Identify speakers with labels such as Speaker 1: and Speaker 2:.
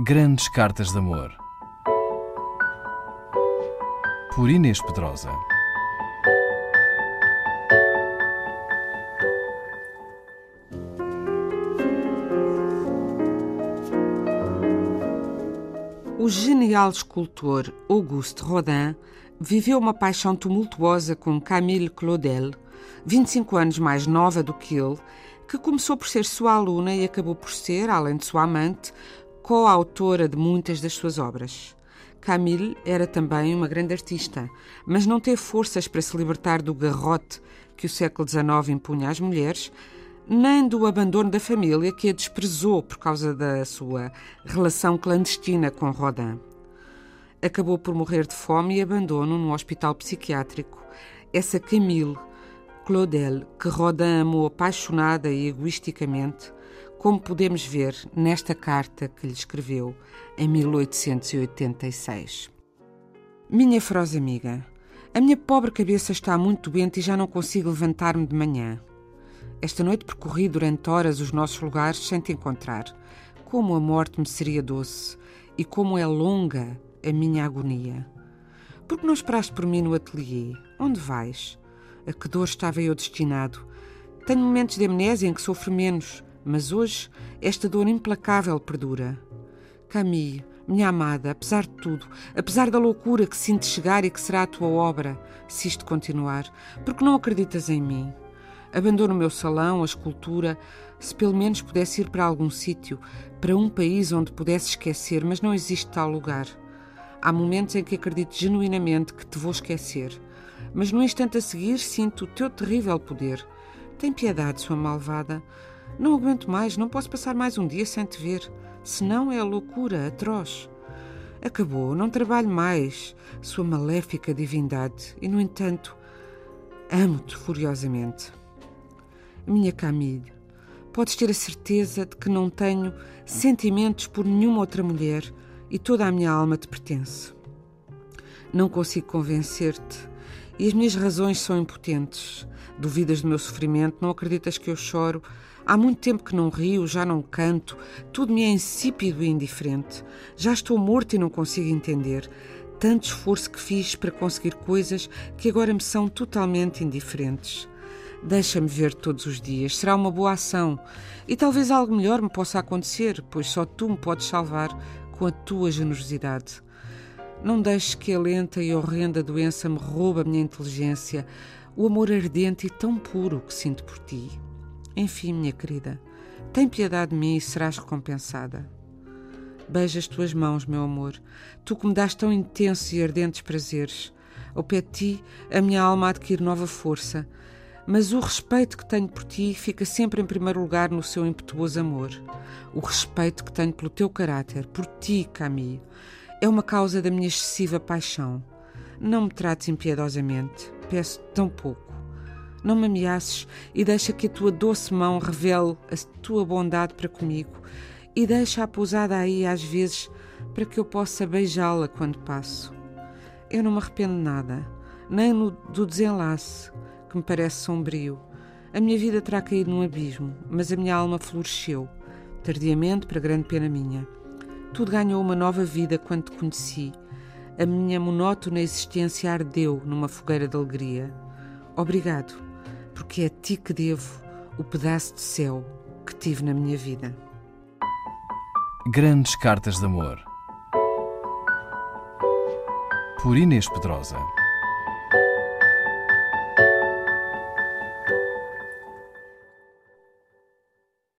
Speaker 1: Grandes Cartas de Amor. Por Inês Pedrosa.
Speaker 2: O genial escultor Auguste Rodin viveu uma paixão tumultuosa com Camille Claudel, 25 anos mais nova do que ele, que começou por ser sua aluna e acabou por ser, além de sua amante, coautora de muitas das suas obras. Camille era também uma grande artista, mas não teve forças para se libertar do garrote que o século XIX impunha às mulheres, nem do abandono da família que a desprezou por causa da sua relação clandestina com Rodin. Acabou por morrer de fome e abandono num hospital psiquiátrico. Essa Camille Claudel, que Rodin amou apaixonada e egoisticamente, como podemos ver nesta carta que lhe escreveu em 1886. Minha feroz amiga, a minha pobre cabeça está muito doente e já não consigo levantar-me de manhã. Esta noite percorri durante horas os nossos lugares sem te encontrar. Como a morte me seria doce e como é longa a minha agonia. Por que não esperaste por mim no ateliê? Onde vais? A que dor estava eu destinado? Tenho momentos de amnésia em que sofro menos, mas hoje esta dor implacável perdura. Camille, minha amada, apesar de tudo, apesar da loucura que sinto chegar e que será a tua obra, se isto continuar, porque não acreditas em mim? Abandono o meu salão, a escultura, se pelo menos pudesse ir para algum sítio, para um país onde pudesse esquecer, mas não existe tal lugar. Há momentos em que acredito genuinamente que te vou esquecer, mas no instante a seguir sinto o teu terrível poder. Tem piedade, sua malvada. Não aguento mais, não posso passar mais um dia sem te ver. Senão é a loucura atroz. Acabou, não trabalho mais, sua maléfica divindade, e no entanto, amo-te furiosamente. Minha Camille, podes ter a certeza de que não tenho sentimentos por nenhuma outra mulher e toda a minha alma te pertence. Não consigo convencer-te e as minhas razões são impotentes. Duvidas do meu sofrimento, não acreditas que eu choro. Há muito tempo que não rio, já não canto, tudo me é insípido e indiferente. Já estou morto e não consigo entender. Tanto esforço que fiz para conseguir coisas que agora me são totalmente indiferentes. Deixa-me ver todos os dias, será uma boa ação. E talvez algo melhor me possa acontecer, pois só tu me podes salvar com a tua generosidade. Não deixes que a lenta e horrenda doença me roube a minha inteligência, o amor ardente e tão puro que sinto por ti. Enfim, minha querida, tem piedade de mim e serás recompensada. Beija as tuas mãos, meu amor, tu que me dás tão intensos e ardentes prazeres. Ao pé de ti, a minha alma adquire nova força mas o respeito que tenho por ti fica sempre em primeiro lugar no seu impetuoso amor. O respeito que tenho pelo teu caráter, por ti, Camille, é uma causa da minha excessiva paixão. Não me trates impiedosamente, peço tão pouco. Não me ameaces e deixa que a tua doce mão revele a tua bondade para comigo e deixa-a pousada aí às vezes para que eu possa beijá-la quando passo. Eu não me arrependo nada, nem no, do desenlace que me parece sombrio. A minha vida terá caído num abismo, mas a minha alma floresceu, tardiamente, para grande pena minha. Tudo ganhou uma nova vida quando te conheci. A minha monótona existência ardeu numa fogueira de alegria. Obrigado, porque é a ti que devo o pedaço de céu que tive na minha vida.
Speaker 1: Grandes Cartas de Amor. Por Inês Pedrosa.